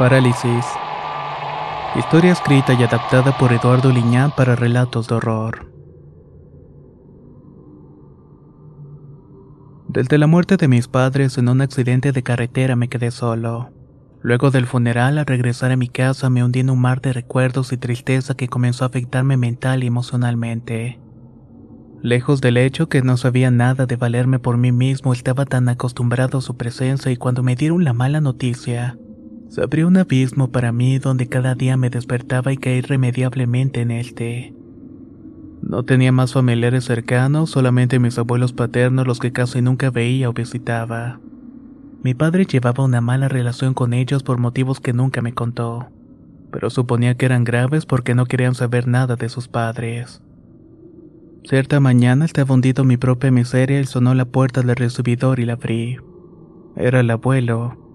Parálisis. Historia escrita y adaptada por Eduardo Liñán para relatos de horror. Desde la muerte de mis padres en un accidente de carretera me quedé solo. Luego del funeral, al regresar a mi casa me hundí en un mar de recuerdos y tristeza que comenzó a afectarme mental y emocionalmente. Lejos del hecho que no sabía nada de valerme por mí mismo, estaba tan acostumbrado a su presencia y cuando me dieron la mala noticia, se abrió un abismo para mí donde cada día me despertaba y caí irremediablemente en este. No tenía más familiares cercanos, solamente mis abuelos paternos los que casi nunca veía o visitaba. Mi padre llevaba una mala relación con ellos por motivos que nunca me contó, pero suponía que eran graves porque no querían saber nada de sus padres. Cierta mañana estaba hundido mi propia miseria y sonó la puerta del recibidor y la abrí. Era el abuelo.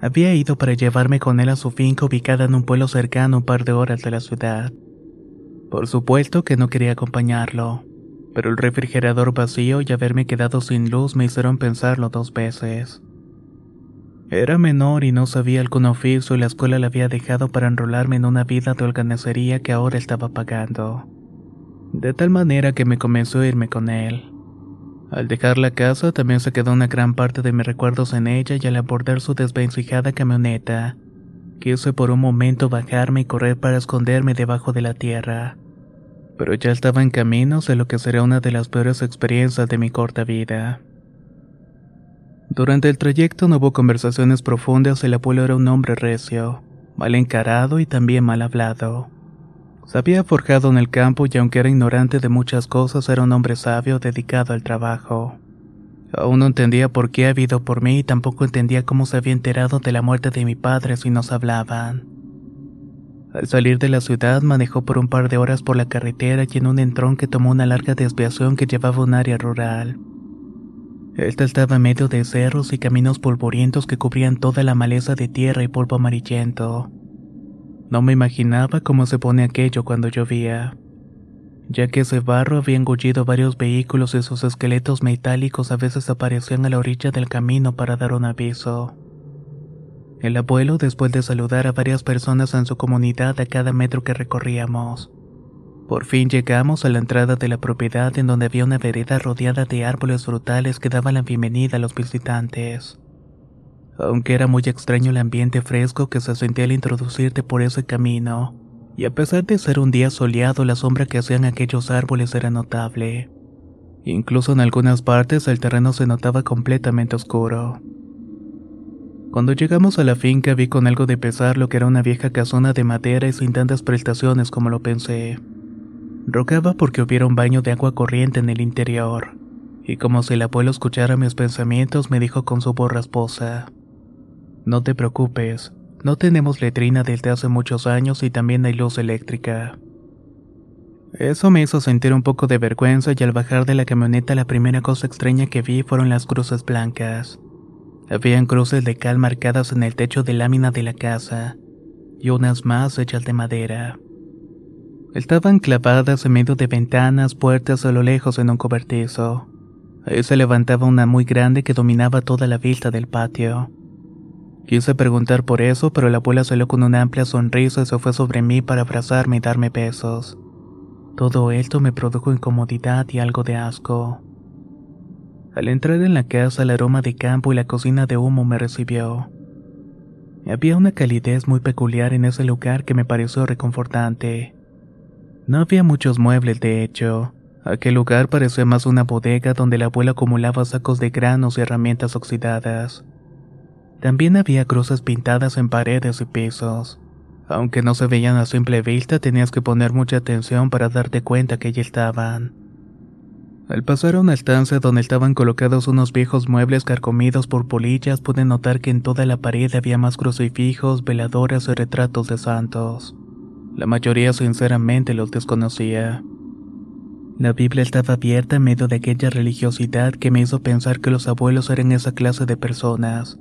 Había ido para llevarme con él a su finca ubicada en un pueblo cercano un par de horas de la ciudad. Por supuesto que no quería acompañarlo, pero el refrigerador vacío y haberme quedado sin luz me hicieron pensarlo dos veces. Era menor y no sabía algún oficio y la escuela la había dejado para enrolarme en una vida de holganesería que ahora estaba pagando. De tal manera que me comenzó a irme con él. Al dejar la casa también se quedó una gran parte de mis recuerdos en ella y al abordar su desvencijada camioneta, quise por un momento bajarme y correr para esconderme debajo de la tierra. Pero ya estaba en camino de lo que será una de las peores experiencias de mi corta vida. Durante el trayecto no hubo conversaciones profundas, el abuelo era un hombre recio, mal encarado y también mal hablado. Se había forjado en el campo y aunque era ignorante de muchas cosas, era un hombre sabio dedicado al trabajo. Aún no entendía por qué había ido por mí y tampoco entendía cómo se había enterado de la muerte de mi padre si nos hablaban. Al salir de la ciudad manejó por un par de horas por la carretera y en un entronque tomó una larga desviación que llevaba a un área rural. Esta estaba en medio de cerros y caminos polvorientos que cubrían toda la maleza de tierra y polvo amarillento. No me imaginaba cómo se pone aquello cuando llovía, ya que ese barro había engullido varios vehículos y sus esqueletos metálicos a veces aparecían a la orilla del camino para dar un aviso. El abuelo, después de saludar a varias personas en su comunidad a cada metro que recorríamos, por fin llegamos a la entrada de la propiedad en donde había una vereda rodeada de árboles frutales que daban la bienvenida a los visitantes. Aunque era muy extraño el ambiente fresco que se sentía al introducirte por ese camino, y a pesar de ser un día soleado, la sombra que hacían aquellos árboles era notable. Incluso en algunas partes el terreno se notaba completamente oscuro. Cuando llegamos a la finca vi con algo de pesar lo que era una vieja casona de madera y sin tantas prestaciones como lo pensé. Rogaba porque hubiera un baño de agua corriente en el interior, y como si el abuelo escuchara mis pensamientos me dijo con su voz rasposa. No te preocupes, no tenemos letrina desde hace muchos años y también hay luz eléctrica. Eso me hizo sentir un poco de vergüenza y al bajar de la camioneta la primera cosa extraña que vi fueron las cruces blancas. Habían cruces de cal marcadas en el techo de lámina de la casa, y unas más hechas de madera. Estaban clavadas en medio de ventanas, puertas a lo lejos en un cobertizo. Ahí se levantaba una muy grande que dominaba toda la vista del patio. Quise preguntar por eso, pero la abuela salió con una amplia sonrisa y se fue sobre mí para abrazarme y darme besos. Todo esto me produjo incomodidad y algo de asco. Al entrar en la casa, el aroma de campo y la cocina de humo me recibió. Había una calidez muy peculiar en ese lugar que me pareció reconfortante. No había muchos muebles, de hecho. Aquel lugar parecía más una bodega donde la abuela acumulaba sacos de granos y herramientas oxidadas. También había cruces pintadas en paredes y pisos. Aunque no se veían a simple vista, tenías que poner mucha atención para darte cuenta que allí estaban. Al pasar a una estancia donde estaban colocados unos viejos muebles carcomidos por polillas, pude notar que en toda la pared había más crucifijos, veladoras y retratos de santos. La mayoría sinceramente los desconocía. La Biblia estaba abierta en medio de aquella religiosidad que me hizo pensar que los abuelos eran esa clase de personas,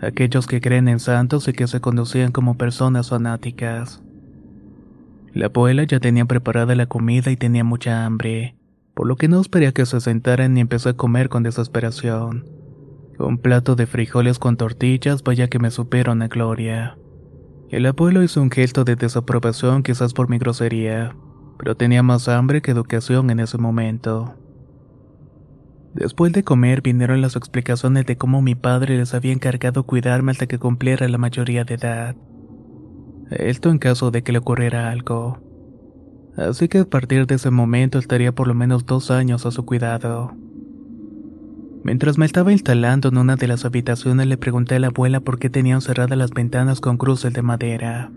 aquellos que creen en santos y que se conducían como personas fanáticas. La abuela ya tenía preparada la comida y tenía mucha hambre por lo que no esperé que se sentaran ni empecé a comer con desesperación. Un plato de frijoles con tortillas, vaya que me supieron a gloria. El abuelo hizo un gesto de desaprobación quizás por mi grosería, pero tenía más hambre que educación en ese momento. Después de comer vinieron las explicaciones de cómo mi padre les había encargado cuidarme hasta que cumpliera la mayoría de edad. Esto en caso de que le ocurriera algo así que a partir de ese momento estaría por lo menos dos años a su cuidado. Mientras me estaba instalando en una de las habitaciones le pregunté a la abuela por qué tenían cerradas las ventanas con cruces de madera.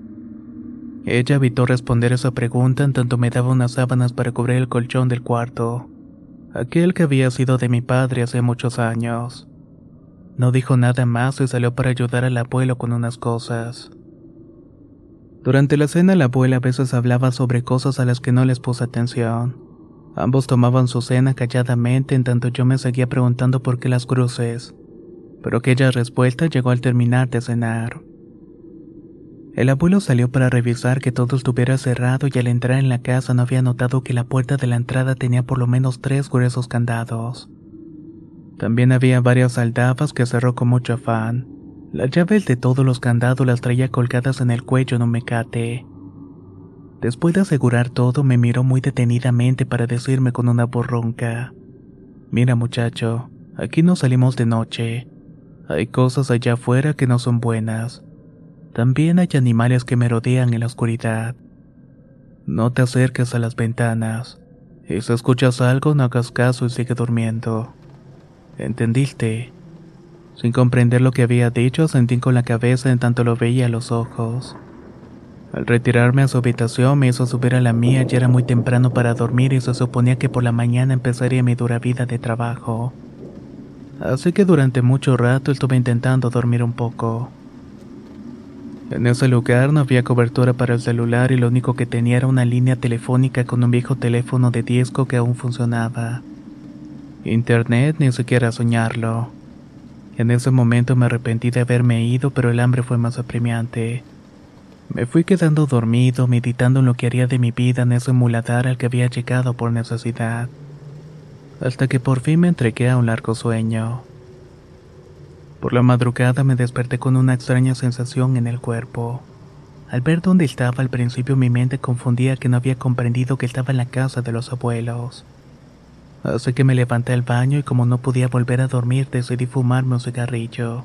Ella evitó responder esa pregunta en tanto me daba unas sábanas para cubrir el colchón del cuarto, aquel que había sido de mi padre hace muchos años. No dijo nada más y salió para ayudar al abuelo con unas cosas. Durante la cena la abuela a veces hablaba sobre cosas a las que no les puse atención. Ambos tomaban su cena calladamente en tanto yo me seguía preguntando por qué las cruces, pero aquella respuesta llegó al terminar de cenar. El abuelo salió para revisar que todo estuviera cerrado y al entrar en la casa no había notado que la puerta de la entrada tenía por lo menos tres gruesos candados. También había varias aldabas que cerró con mucho afán. Las llaves de todos los candados las traía colgadas en el cuello en un mecate. Después de asegurar todo, me miró muy detenidamente para decirme con una voz ronca: Mira, muchacho, aquí no salimos de noche. Hay cosas allá afuera que no son buenas. También hay animales que me rodean en la oscuridad. No te acerques a las ventanas. Y si escuchas algo, no hagas caso y sigue durmiendo. ¿Entendiste? Sin comprender lo que había dicho, sentí con la cabeza en tanto lo veía a los ojos. Al retirarme a su habitación me hizo subir a la mía, ya era muy temprano para dormir y se suponía que por la mañana empezaría mi dura vida de trabajo. Así que durante mucho rato estuve intentando dormir un poco. En ese lugar no había cobertura para el celular y lo único que tenía era una línea telefónica con un viejo teléfono de disco que aún funcionaba. Internet ni siquiera soñarlo. En ese momento me arrepentí de haberme ido, pero el hambre fue más apremiante. Me fui quedando dormido, meditando en lo que haría de mi vida en ese muladar al que había llegado por necesidad. Hasta que por fin me entregué a un largo sueño. Por la madrugada me desperté con una extraña sensación en el cuerpo. Al ver dónde estaba al principio mi mente confundía que no había comprendido que estaba en la casa de los abuelos. Así que me levanté al baño y como no podía volver a dormir decidí fumarme un cigarrillo.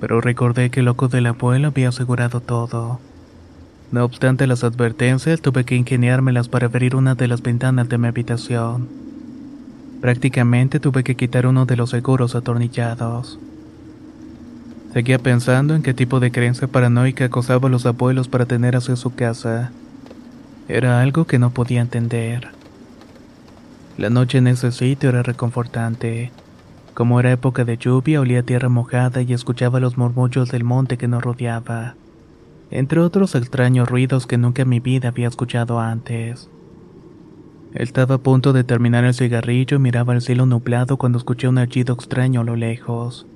Pero recordé que el loco del abuelo había asegurado todo. No obstante las advertencias, tuve que ingeniármelas para abrir una de las ventanas de mi habitación. Prácticamente tuve que quitar uno de los seguros atornillados. Seguía pensando en qué tipo de creencia paranoica acosaba a los abuelos para tener así su casa. Era algo que no podía entender. La noche en ese sitio era reconfortante. Como era época de lluvia, olía tierra mojada y escuchaba los murmullos del monte que nos rodeaba, entre otros extraños ruidos que nunca en mi vida había escuchado antes. Estaba a punto de terminar el cigarrillo y miraba el cielo nublado cuando escuché un aullido extraño a lo lejos.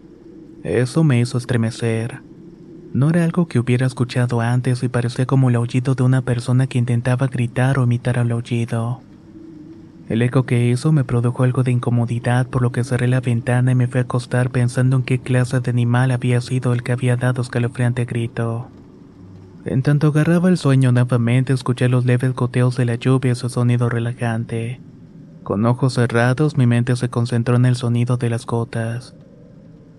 Eso me hizo estremecer. No era algo que hubiera escuchado antes y parecía como el aullido de una persona que intentaba gritar o imitar al aullido. El eco que hizo me produjo algo de incomodidad, por lo que cerré la ventana y me fui a acostar pensando en qué clase de animal había sido el que había dado escalofriante grito. En tanto agarraba el sueño nuevamente, escuché los leves goteos de la lluvia y su sonido relajante. Con ojos cerrados, mi mente se concentró en el sonido de las gotas.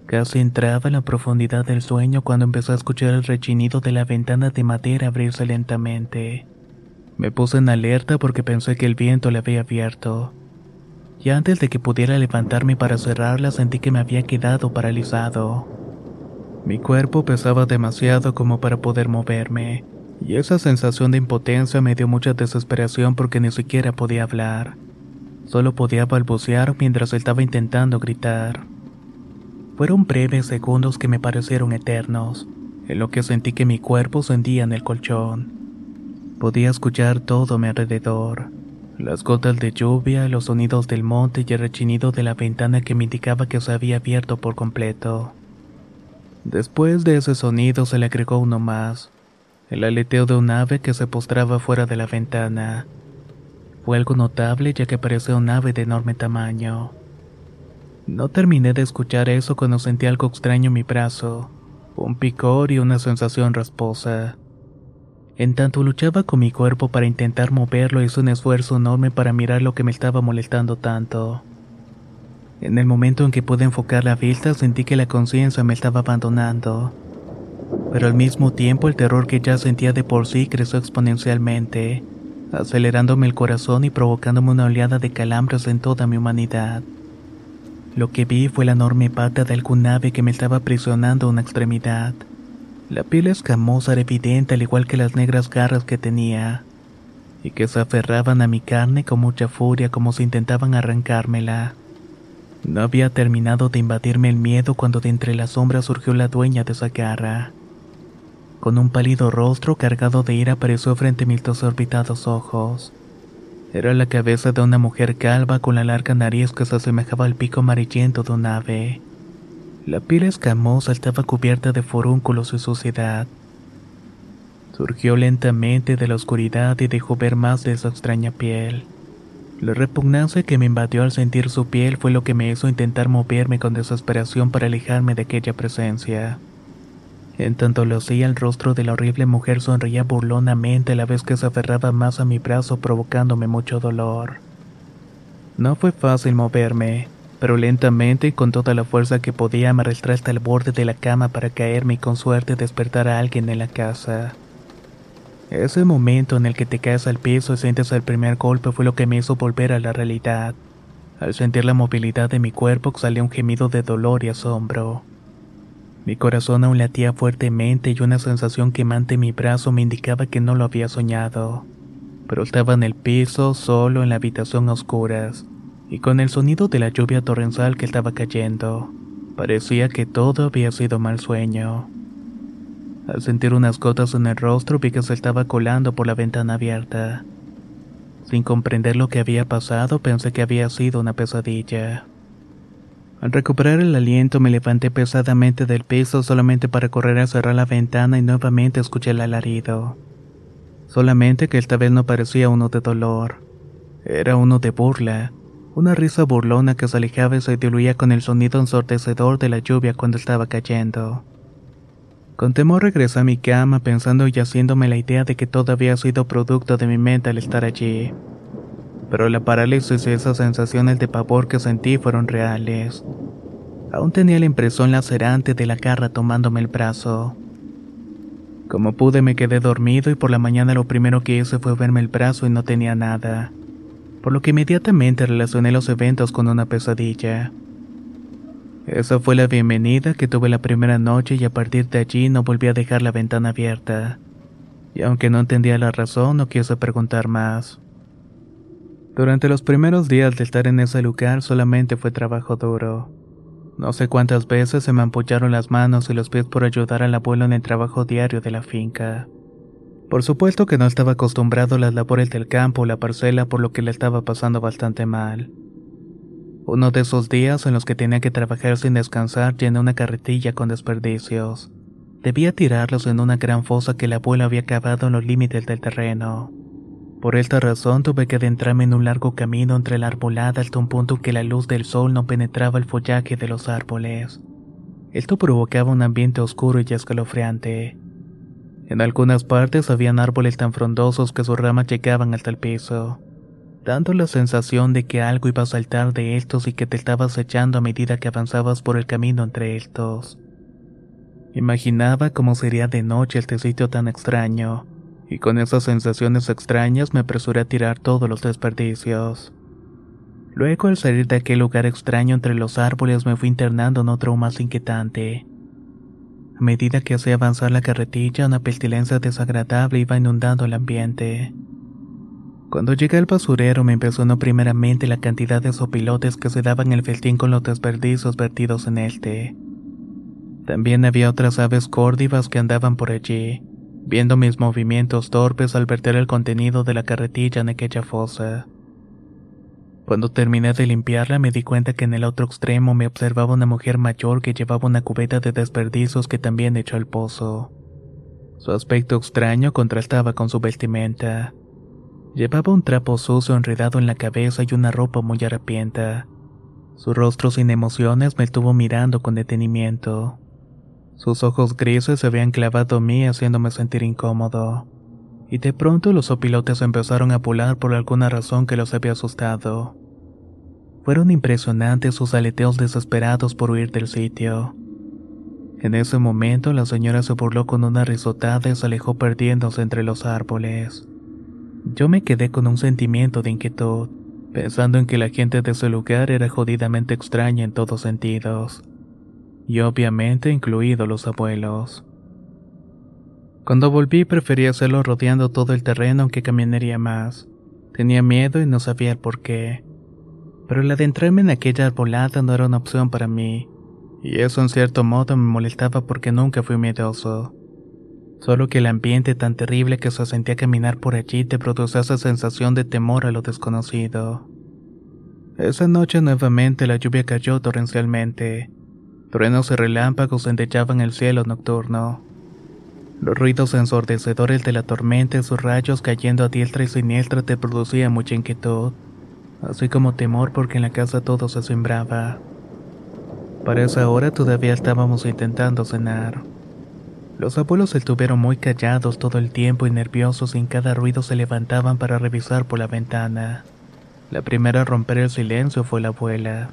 Casi entraba en la profundidad del sueño cuando empecé a escuchar el rechinido de la ventana de madera abrirse lentamente. Me puse en alerta porque pensé que el viento la había abierto. Y antes de que pudiera levantarme para cerrarla sentí que me había quedado paralizado. Mi cuerpo pesaba demasiado como para poder moverme, y esa sensación de impotencia me dio mucha desesperación porque ni siquiera podía hablar. Solo podía balbucear mientras estaba intentando gritar. Fueron breves segundos que me parecieron eternos, en lo que sentí que mi cuerpo se hundía en el colchón. Podía escuchar todo a mi alrededor. Las gotas de lluvia, los sonidos del monte y el rechinido de la ventana que me indicaba que se había abierto por completo. Después de ese sonido se le agregó uno más, el aleteo de un ave que se postraba fuera de la ventana. Fue algo notable ya que parecía un ave de enorme tamaño. No terminé de escuchar eso cuando sentí algo extraño en mi brazo, un picor y una sensación rasposa. En tanto luchaba con mi cuerpo para intentar moverlo, hice un esfuerzo enorme para mirar lo que me estaba molestando tanto. En el momento en que pude enfocar la vista sentí que la conciencia me estaba abandonando. Pero al mismo tiempo el terror que ya sentía de por sí creció exponencialmente, acelerándome el corazón y provocándome una oleada de calambres en toda mi humanidad. Lo que vi fue la enorme pata de algún ave que me estaba aprisionando a una extremidad. La piel escamosa era evidente al igual que las negras garras que tenía, y que se aferraban a mi carne con mucha furia como si intentaban arrancármela. No había terminado de invadirme el miedo cuando de entre las sombras surgió la dueña de esa garra. Con un pálido rostro cargado de ira apareció frente a mis dos orbitados ojos. Era la cabeza de una mujer calva con la larga nariz que se asemejaba al pico amarillento de un ave. La piel escamosa estaba cubierta de forúnculos y suciedad. Surgió lentamente de la oscuridad y dejó ver más de esa extraña piel. La repugnancia que me invadió al sentir su piel fue lo que me hizo intentar moverme con desesperación para alejarme de aquella presencia. En tanto lo hacía, el rostro de la horrible mujer sonreía burlonamente a la vez que se aferraba más a mi brazo provocándome mucho dolor. No fue fácil moverme, pero lentamente y con toda la fuerza que podía me arrastré hasta el borde de la cama para caerme y con suerte despertar a alguien en la casa. Ese momento en el que te caes al piso y sientes el primer golpe fue lo que me hizo volver a la realidad. Al sentir la movilidad de mi cuerpo salió un gemido de dolor y asombro. Mi corazón aún latía fuertemente y una sensación quemante en mi brazo me indicaba que no lo había soñado. Pero estaba en el piso, solo en la habitación a oscuras, y con el sonido de la lluvia torrencial que estaba cayendo. Parecía que todo había sido mal sueño. Al sentir unas gotas en el rostro vi que se estaba colando por la ventana abierta. Sin comprender lo que había pasado, pensé que había sido una pesadilla. Al recuperar el aliento me levanté pesadamente del piso solamente para correr a cerrar la ventana y nuevamente escuché el alarido. Solamente que esta vez no parecía uno de dolor. Era uno de burla, una risa burlona que se alejaba y se diluía con el sonido ensordecedor de la lluvia cuando estaba cayendo. Con temor regresé a mi cama pensando y haciéndome la idea de que todo había sido producto de mi mente al estar allí. Pero la parálisis y esas sensaciones de pavor que sentí fueron reales. Aún tenía la impresión lacerante de la garra tomándome el brazo. Como pude me quedé dormido y por la mañana lo primero que hice fue verme el brazo y no tenía nada, por lo que inmediatamente relacioné los eventos con una pesadilla. Esa fue la bienvenida que tuve la primera noche y a partir de allí no volví a dejar la ventana abierta. Y aunque no entendía la razón, no quise preguntar más. Durante los primeros días de estar en ese lugar solamente fue trabajo duro. No sé cuántas veces se me ampullaron las manos y los pies por ayudar al abuelo en el trabajo diario de la finca. Por supuesto que no estaba acostumbrado a las labores del campo o la parcela por lo que le estaba pasando bastante mal. Uno de esos días en los que tenía que trabajar sin descansar llené una carretilla con desperdicios. Debía tirarlos en una gran fosa que el abuelo había cavado en los límites del terreno. Por esta razón tuve que adentrarme en un largo camino entre la arbolada hasta un punto que la luz del sol no penetraba el follaje de los árboles. Esto provocaba un ambiente oscuro y escalofriante. En algunas partes habían árboles tan frondosos que sus ramas llegaban hasta el piso, dando la sensación de que algo iba a saltar de estos y que te estabas echando a medida que avanzabas por el camino entre estos. Imaginaba cómo sería de noche este sitio tan extraño, y con esas sensaciones extrañas me apresuré a tirar todos los desperdicios. Luego al salir de aquel lugar extraño entre los árboles me fui internando en otro más inquietante. A medida que hacía avanzar la carretilla, una pestilencia desagradable iba inundando el ambiente. Cuando llegué al basurero me impresionó primeramente la cantidad de sopilotes que se daban el festín con los desperdicios vertidos en este. También había otras aves córdivas que andaban por allí, viendo mis movimientos torpes al verter el contenido de la carretilla en aquella fosa. Cuando terminé de limpiarla me di cuenta que en el otro extremo me observaba una mujer mayor que llevaba una cubeta de desperdicios que también echó al pozo. Su aspecto extraño contrastaba con su vestimenta. Llevaba un trapo sucio enredado en la cabeza y una ropa muy harapienta. Su rostro sin emociones me estuvo mirando con detenimiento. Sus ojos grises se habían clavado en mí haciéndome sentir incómodo y de pronto los opilotes empezaron a volar por alguna razón que los había asustado. Fueron impresionantes sus aleteos desesperados por huir del sitio. En ese momento la señora se burló con una risotada y se alejó perdiéndose entre los árboles. Yo me quedé con un sentimiento de inquietud, pensando en que la gente de ese lugar era jodidamente extraña en todos sentidos, y obviamente incluidos los abuelos. Cuando volví preferí hacerlo rodeando todo el terreno aunque caminaría más. Tenía miedo y no sabía el por qué. Pero el adentrarme en aquella arbolada no era una opción para mí, y eso en cierto modo me molestaba porque nunca fui miedoso. Solo que el ambiente tan terrible que se sentía caminar por allí te producía esa sensación de temor a lo desconocido. Esa noche nuevamente la lluvia cayó torrencialmente. Truenos y relámpagos endechaban el cielo nocturno. Los ruidos ensordecedores de la tormenta y sus rayos cayendo a diestra y siniestra te producían mucha inquietud, así como temor porque en la casa todo se sembraba. Para esa hora todavía estábamos intentando cenar. Los abuelos estuvieron muy callados todo el tiempo y nerviosos y en cada ruido se levantaban para revisar por la ventana. La primera a romper el silencio fue la abuela.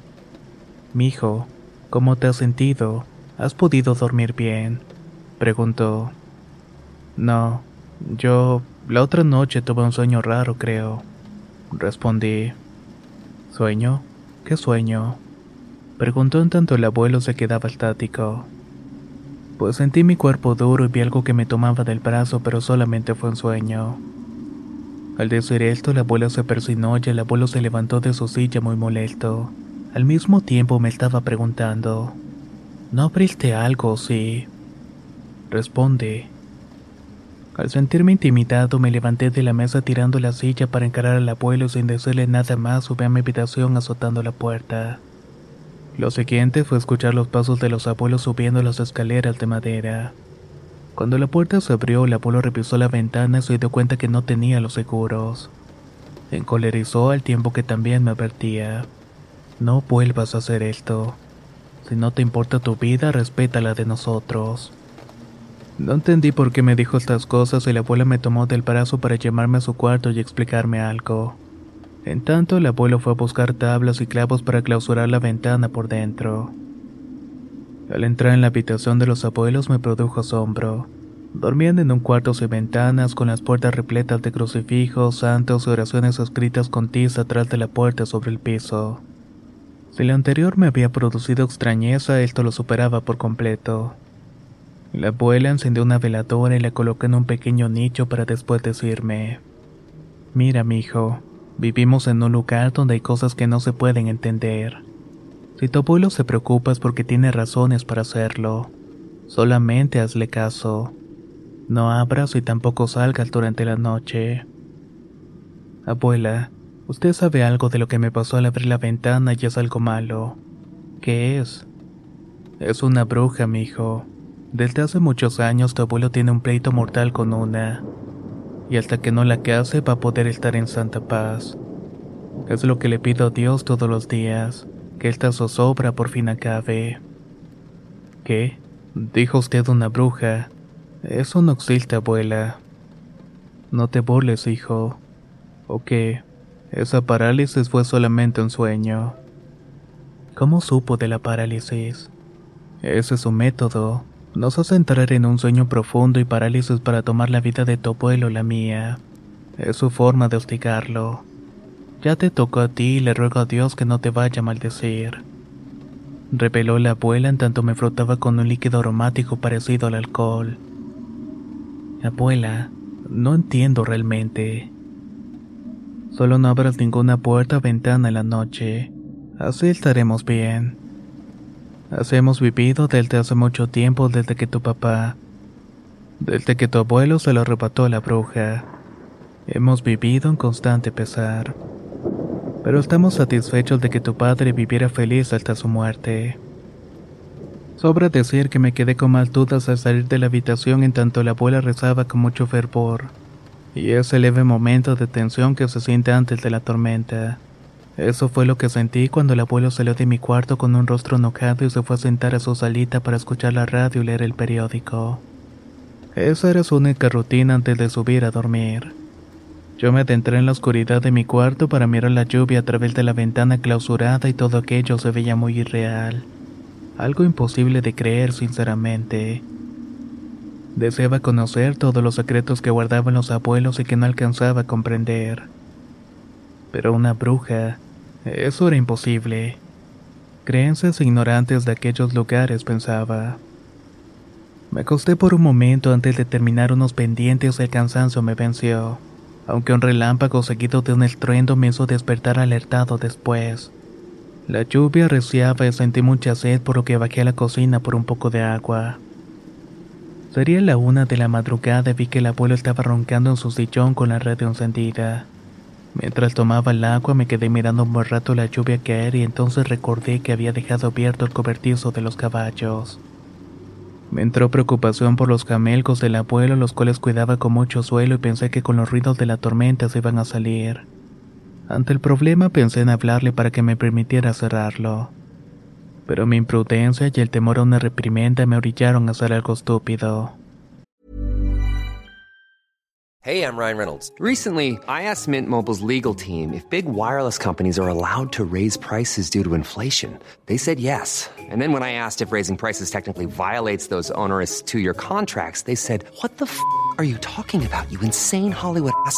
Mijo, ¿cómo te has sentido? ¿Has podido dormir bien? preguntó. No, yo la otra noche tuve un sueño raro, creo. Respondí. ¿Sueño? ¿Qué sueño? Preguntó en tanto el abuelo se quedaba estático. Pues sentí mi cuerpo duro y vi algo que me tomaba del brazo, pero solamente fue un sueño. Al decir esto, la abuela se persinó y el abuelo se levantó de su silla muy molesto. Al mismo tiempo me estaba preguntando, ¿no abriste algo, sí? Responde, al sentirme intimidado me levanté de la mesa tirando la silla para encarar al abuelo sin decirle nada más subí a mi habitación azotando la puerta. Lo siguiente fue escuchar los pasos de los abuelos subiendo las escaleras de madera. Cuando la puerta se abrió, el abuelo revisó la ventana y se dio cuenta que no tenía los seguros. encolerizó al tiempo que también me advertía. No vuelvas a hacer esto. Si no te importa tu vida, respeta la de nosotros. No entendí por qué me dijo estas cosas y la abuela me tomó del brazo para llamarme a su cuarto y explicarme algo. En tanto, el abuelo fue a buscar tablas y clavos para clausurar la ventana por dentro. Al entrar en la habitación de los abuelos me produjo asombro. Dormían en un cuarto sin ventanas, con las puertas repletas de crucifijos, santos y oraciones escritas con tiza atrás de la puerta sobre el piso. Si lo anterior me había producido extrañeza, esto lo superaba por completo. La abuela encendió una veladora y la colocó en un pequeño nicho para después decirme: Mira, mijo, vivimos en un lugar donde hay cosas que no se pueden entender. Si tu abuelo se preocupa es porque tiene razones para hacerlo. Solamente hazle caso. No abras y tampoco salgas durante la noche. Abuela, usted sabe algo de lo que me pasó al abrir la ventana y es algo malo. ¿Qué es? Es una bruja, mijo. Desde hace muchos años tu abuelo tiene un pleito mortal con una, y hasta que no la case va a poder estar en santa paz. Es lo que le pido a Dios todos los días, que esta zozobra por fin acabe. ¿Qué? Dijo usted una bruja. Eso no existe, abuela. No te burles, hijo. ¿O qué? Esa parálisis fue solamente un sueño. ¿Cómo supo de la parálisis? Ese es su método. Nos hace entrar en un sueño profundo y parálisis para tomar la vida de tu abuelo la mía. Es su forma de hostigarlo. Ya te tocó a ti y le ruego a Dios que no te vaya a maldecir. Reveló la abuela en tanto me frotaba con un líquido aromático parecido al alcohol. Abuela, no entiendo realmente. Solo no abras ninguna puerta o ventana en la noche. Así estaremos bien. Así hemos vivido desde hace mucho tiempo, desde que tu papá, desde que tu abuelo se lo arrebató a la bruja. Hemos vivido en constante pesar. Pero estamos satisfechos de que tu padre viviera feliz hasta su muerte. Sobra decir que me quedé con mal dudas al salir de la habitación en tanto la abuela rezaba con mucho fervor, y ese leve momento de tensión que se siente antes de la tormenta. Eso fue lo que sentí cuando el abuelo salió de mi cuarto con un rostro enojado y se fue a sentar a su salita para escuchar la radio y leer el periódico. Esa era su única rutina antes de subir a dormir. Yo me adentré en la oscuridad de mi cuarto para mirar la lluvia a través de la ventana clausurada y todo aquello se veía muy irreal. Algo imposible de creer, sinceramente. Deseaba conocer todos los secretos que guardaban los abuelos y que no alcanzaba a comprender. Pero una bruja, eso era imposible. Creencias ignorantes de aquellos lugares, pensaba. Me acosté por un momento antes de terminar unos pendientes y el cansancio me venció aunque un relámpago seguido de un estruendo me hizo despertar alertado después. La lluvia reciaba y sentí mucha sed por lo que bajé a la cocina por un poco de agua. Sería la una de la madrugada y vi que el abuelo estaba roncando en su sillón con la radio encendida. Mientras tomaba el agua me quedé mirando un buen rato la lluvia caer y entonces recordé que había dejado abierto el cobertizo de los caballos. Me entró preocupación por los camelgos del abuelo, los cuales cuidaba con mucho suelo y pensé que con los ruidos de la tormenta se iban a salir. Ante el problema pensé en hablarle para que me permitiera cerrarlo. Pero mi imprudencia y el temor a una reprimenda me orillaron a hacer algo estúpido. Hey, I'm Ryan Reynolds. Recently, I asked Mint Mobile's legal team if big wireless companies are allowed to raise prices due to inflation. They said yes. And then when I asked if raising prices technically violates those onerous two-year contracts, they said, "What the f*** are you talking about? You insane Hollywood ass."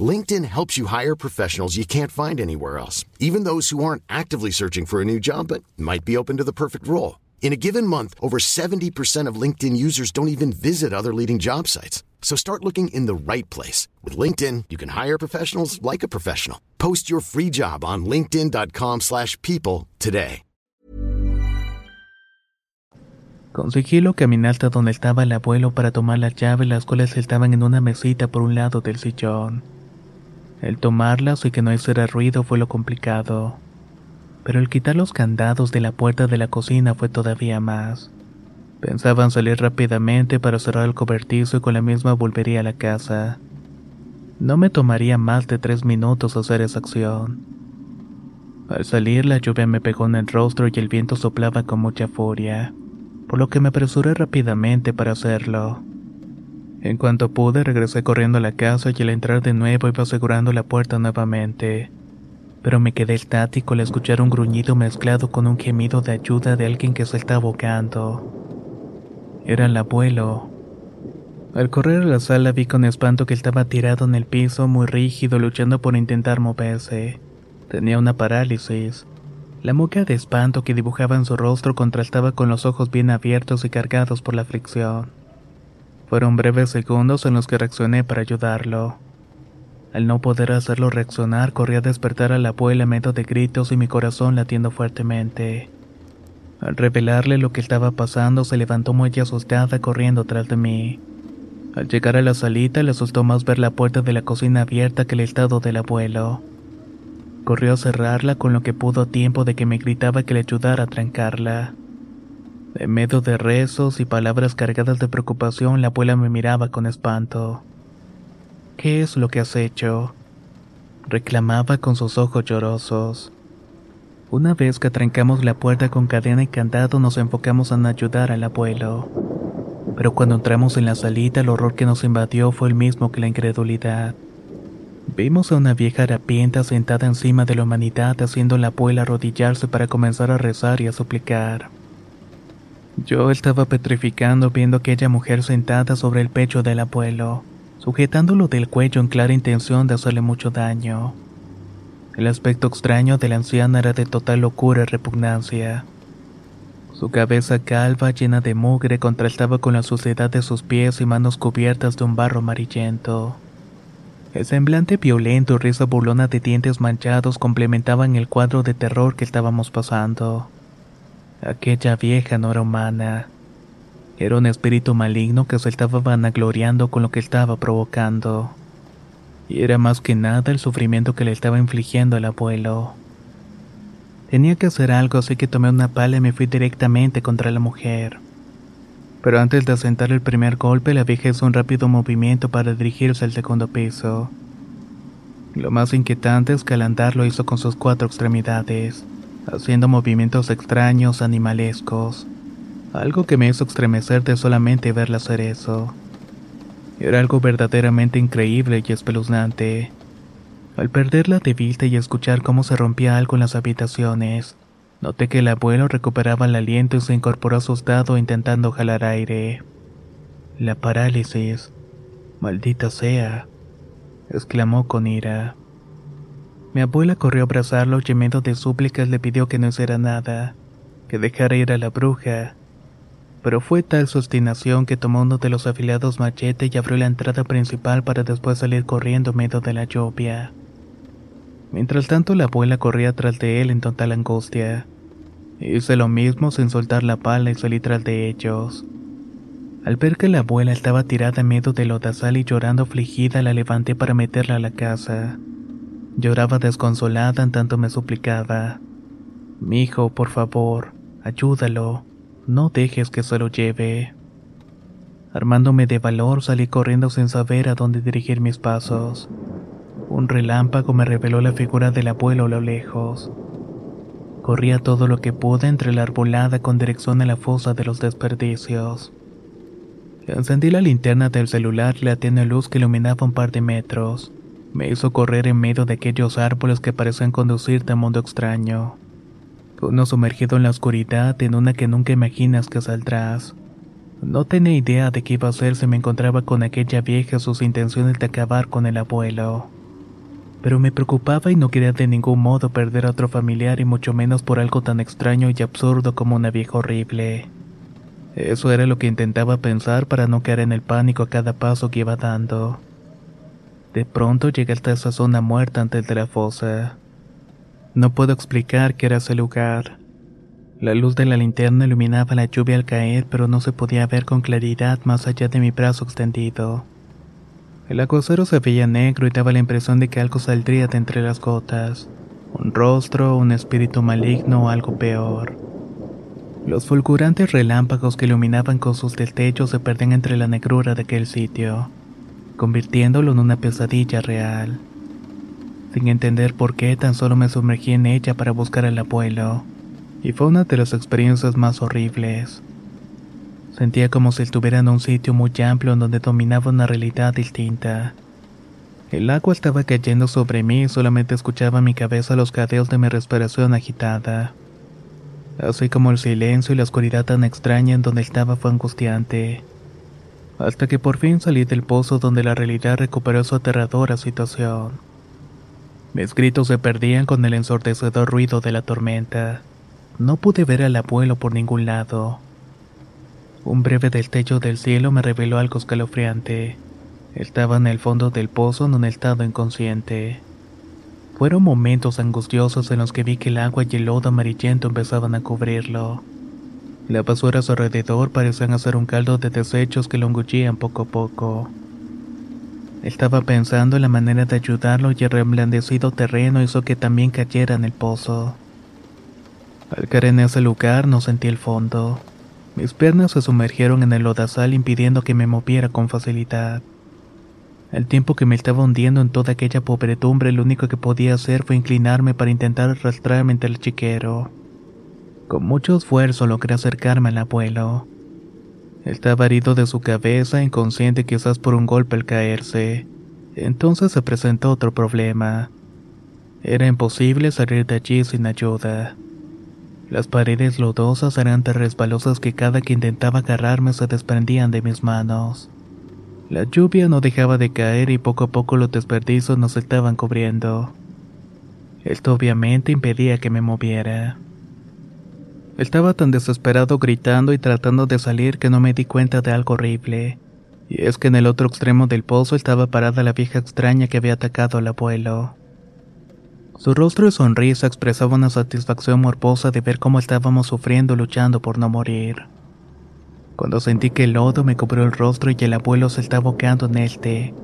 LinkedIn helps you hire professionals you can't find anywhere else, even those who aren't actively searching for a new job but might be open to the perfect role. In a given month, over 70% of LinkedIn users don't even visit other leading job sites. So start looking in the right place. With LinkedIn, you can hire professionals like a professional. Post your free job on linkedin.com slash people today. Con sigilo caminé hasta donde estaba el abuelo para tomar las llaves las cuales estaban en una mesita por un lado del sillón. El tomarlas y que no hiciera ruido fue lo complicado. Pero el quitar los candados de la puerta de la cocina fue todavía más. Pensaban salir rápidamente para cerrar el cobertizo y con la misma volvería a la casa. No me tomaría más de tres minutos hacer esa acción. Al salir la lluvia me pegó en el rostro y el viento soplaba con mucha furia, por lo que me apresuré rápidamente para hacerlo. En cuanto pude regresé corriendo a la casa y al entrar de nuevo iba asegurando la puerta nuevamente. Pero me quedé estático al escuchar un gruñido mezclado con un gemido de ayuda de alguien que se estaba ahogando. Era el abuelo. Al correr a la sala vi con espanto que estaba tirado en el piso, muy rígido, luchando por intentar moverse. Tenía una parálisis. La mueca de espanto que dibujaba en su rostro contrastaba con los ojos bien abiertos y cargados por la fricción. Fueron breves segundos en los que reaccioné para ayudarlo. Al no poder hacerlo reaccionar, corrí a despertar a la abuela medio de gritos y mi corazón latiendo fuertemente. Al revelarle lo que estaba pasando, se levantó muy asustada corriendo tras de mí. Al llegar a la salita, le asustó más ver la puerta de la cocina abierta que el estado del abuelo. Corrió a cerrarla con lo que pudo a tiempo de que me gritaba que le ayudara a trancarla. En medio de rezos y palabras cargadas de preocupación, la abuela me miraba con espanto. ¿Qué es lo que has hecho? reclamaba con sus ojos llorosos. Una vez que trancamos la puerta con cadena y candado, nos enfocamos en ayudar al abuelo. Pero cuando entramos en la salita, el horror que nos invadió fue el mismo que la incredulidad. Vimos a una vieja harapienta sentada encima de la humanidad haciendo a la abuela arrodillarse para comenzar a rezar y a suplicar. Yo estaba petrificando viendo aquella mujer sentada sobre el pecho del abuelo sujetándolo del cuello en clara intención de hacerle mucho daño. El aspecto extraño de la anciana era de total locura y repugnancia. Su cabeza calva, llena de mugre, contrastaba con la suciedad de sus pies y manos cubiertas de un barro amarillento. El semblante violento y risa burlona de dientes manchados complementaban el cuadro de terror que estábamos pasando. Aquella vieja no era humana. Era un espíritu maligno que se estaba vanagloriando con lo que estaba provocando. Y era más que nada el sufrimiento que le estaba infligiendo el abuelo. Tenía que hacer algo, así que tomé una pala y me fui directamente contra la mujer. Pero antes de asentar el primer golpe, la vieja hizo un rápido movimiento para dirigirse al segundo piso. Lo más inquietante es que al andar lo hizo con sus cuatro extremidades, haciendo movimientos extraños, animalescos algo que me hizo estremecer de solamente verla hacer eso. Era algo verdaderamente increíble y espeluznante. Al perderla de vista y escuchar cómo se rompía algo en las habitaciones, noté que el abuelo recuperaba el aliento y se incorporó asustado intentando jalar aire. La parálisis. Maldita sea, exclamó con ira. Mi abuela corrió a abrazarlo medio de súplicas le pidió que no hiciera nada, que dejara ir a la bruja, pero fue tal su obstinación que tomó uno de los afiliados machete y abrió la entrada principal para después salir corriendo en medio de la lluvia. Mientras tanto la abuela corría tras de él en total angustia. Hice lo mismo sin soltar la pala y salí tras de ellos. Al ver que la abuela estaba tirada en medio del lodazal y llorando afligida, la levanté para meterla a la casa. Lloraba desconsolada en tanto me suplicaba. Mi hijo, por favor, ayúdalo. No dejes que se lo lleve. Armándome de valor, salí corriendo sin saber a dónde dirigir mis pasos. Un relámpago me reveló la figura del abuelo a lo lejos. Corría todo lo que pude entre la arbolada con dirección a la fosa de los desperdicios. Encendí la linterna del celular y la tenue luz que iluminaba un par de metros. Me hizo correr en medio de aquellos árboles que parecían conducirte a un mundo extraño. Uno sumergido en la oscuridad, en una que nunca imaginas que saldrás. No tenía idea de qué iba a hacer si me encontraba con aquella vieja sus intenciones de acabar con el abuelo. Pero me preocupaba y no quería de ningún modo perder a otro familiar y mucho menos por algo tan extraño y absurdo como una vieja horrible. Eso era lo que intentaba pensar para no caer en el pánico a cada paso que iba dando. De pronto llegué hasta esa zona muerta antes de la fosa. No puedo explicar qué era ese lugar. La luz de la linterna iluminaba la lluvia al caer, pero no se podía ver con claridad más allá de mi brazo extendido. El aguacero se veía negro y daba la impresión de que algo saldría de entre las gotas. Un rostro, un espíritu maligno o algo peor. Los fulgurantes relámpagos que iluminaban con sus destellos se perdían entre la negrura de aquel sitio, convirtiéndolo en una pesadilla real. Sin entender por qué, tan solo me sumergí en ella para buscar al abuelo, y fue una de las experiencias más horribles. Sentía como si estuviera en un sitio muy amplio en donde dominaba una realidad distinta. El agua estaba cayendo sobre mí y solamente escuchaba mi cabeza los cadeos de mi respiración agitada. Así como el silencio y la oscuridad tan extraña en donde estaba fue angustiante. Hasta que por fin salí del pozo donde la realidad recuperó su aterradora situación. Mis gritos se perdían con el ensordecedor ruido de la tormenta. No pude ver al abuelo por ningún lado. Un breve destello del cielo me reveló algo escalofriante. Estaba en el fondo del pozo en un estado inconsciente. Fueron momentos angustiosos en los que vi que el agua y el lodo amarillento empezaban a cubrirlo. La basura a su alrededor parecían hacer un caldo de desechos que lo engullían poco a poco. Estaba pensando en la manera de ayudarlo y el reblandecido terreno hizo que también cayera en el pozo. Al caer en ese lugar no sentí el fondo. Mis piernas se sumergieron en el lodazal impidiendo que me moviera con facilidad. El tiempo que me estaba hundiendo en toda aquella pobredumbre, lo único que podía hacer fue inclinarme para intentar arrastrarme entre el chiquero. Con mucho esfuerzo logré acercarme al abuelo. Estaba herido de su cabeza, inconsciente quizás por un golpe al caerse. Entonces se presentó otro problema. Era imposible salir de allí sin ayuda. Las paredes lodosas eran tan resbalosas que cada que intentaba agarrarme se desprendían de mis manos. La lluvia no dejaba de caer y poco a poco los desperdicios nos estaban cubriendo. Esto obviamente impedía que me moviera. Estaba tan desesperado gritando y tratando de salir que no me di cuenta de algo horrible. Y es que en el otro extremo del pozo estaba parada la vieja extraña que había atacado al abuelo. Su rostro y sonrisa expresaba una satisfacción morbosa de ver cómo estábamos sufriendo luchando por no morir. Cuando sentí que el lodo me cubrió el rostro y el abuelo se estaba boqueando en este,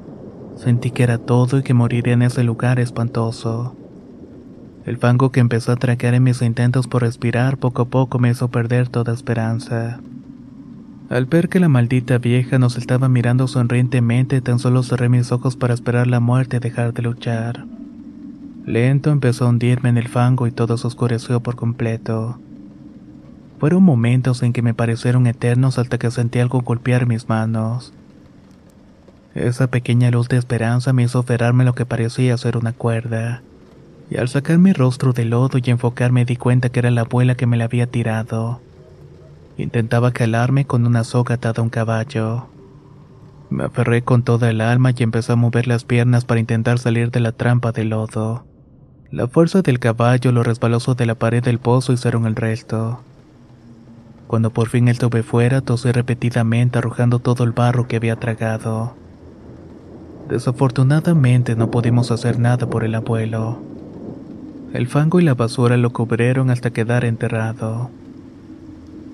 sentí que era todo y que moriría en ese lugar espantoso. El fango que empezó a traquear en mis intentos por respirar poco a poco me hizo perder toda esperanza. Al ver que la maldita vieja nos estaba mirando sonrientemente, tan solo cerré mis ojos para esperar la muerte y dejar de luchar. Lento empezó a hundirme en el fango y todo se oscureció por completo. Fueron momentos en que me parecieron eternos hasta que sentí algo golpear mis manos. Esa pequeña luz de esperanza me hizo aferrarme lo que parecía ser una cuerda y al sacar mi rostro del lodo y enfocarme di cuenta que era la abuela que me la había tirado. Intentaba calarme con una soga atada a un caballo. Me aferré con toda el alma y empecé a mover las piernas para intentar salir de la trampa de lodo. La fuerza del caballo lo resbalosó de la pared del pozo hicieron el resto. Cuando por fin estuve fuera, tosé repetidamente arrojando todo el barro que había tragado. Desafortunadamente no pudimos hacer nada por el abuelo. El fango y la basura lo cubrieron hasta quedar enterrado.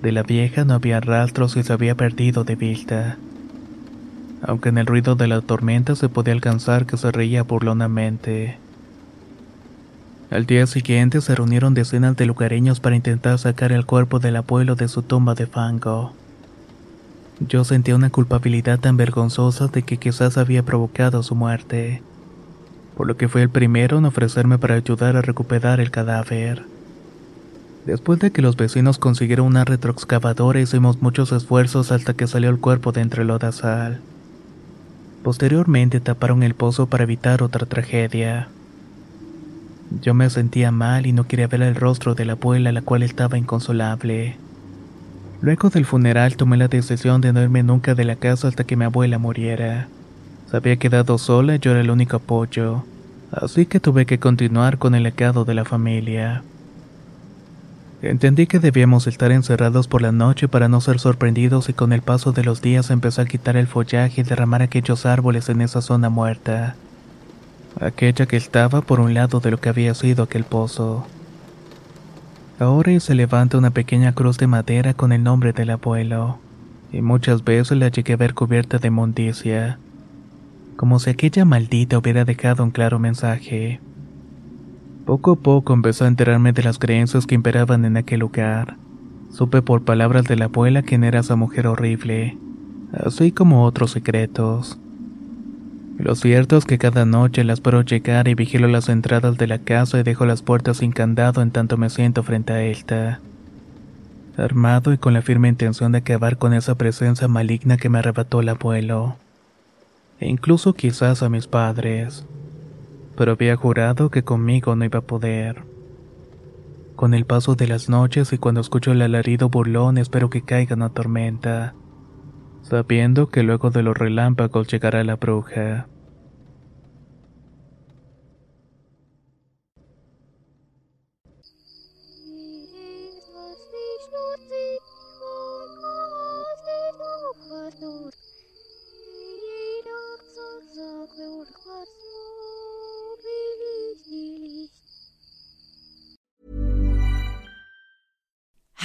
De la vieja no había rastros y se había perdido de vista. Aunque en el ruido de la tormenta se podía alcanzar que se reía burlonamente. Al día siguiente se reunieron decenas de lugareños para intentar sacar el cuerpo del abuelo de su tumba de fango. Yo sentía una culpabilidad tan vergonzosa de que quizás había provocado su muerte por lo que fue el primero en ofrecerme para ayudar a recuperar el cadáver. Después de que los vecinos consiguieron una retroexcavadora hicimos muchos esfuerzos hasta que salió el cuerpo de entre el lodazal. Posteriormente taparon el pozo para evitar otra tragedia. Yo me sentía mal y no quería ver el rostro de la abuela, la cual estaba inconsolable. Luego del funeral tomé la decisión de no irme nunca de la casa hasta que mi abuela muriera. Se había quedado sola y yo era el único apoyo, así que tuve que continuar con el legado de la familia. Entendí que debíamos estar encerrados por la noche para no ser sorprendidos y con el paso de los días empezó a quitar el follaje y derramar aquellos árboles en esa zona muerta. Aquella que estaba por un lado de lo que había sido aquel pozo. Ahora se levanta una pequeña cruz de madera con el nombre del abuelo, y muchas veces la llegué a ver cubierta de mondicia como si aquella maldita hubiera dejado un claro mensaje. Poco a poco empezó a enterarme de las creencias que imperaban en aquel lugar. Supe por palabras de la abuela quién era esa mujer horrible, así como otros secretos. Lo cierto es que cada noche las espero llegar y vigilo las entradas de la casa y dejo las puertas sin candado en tanto me siento frente a esta. Armado y con la firme intención de acabar con esa presencia maligna que me arrebató el abuelo e incluso quizás a mis padres, pero había jurado que conmigo no iba a poder. Con el paso de las noches y cuando escucho el alarido burlón espero que caiga una tormenta, sabiendo que luego de los relámpagos llegará la bruja.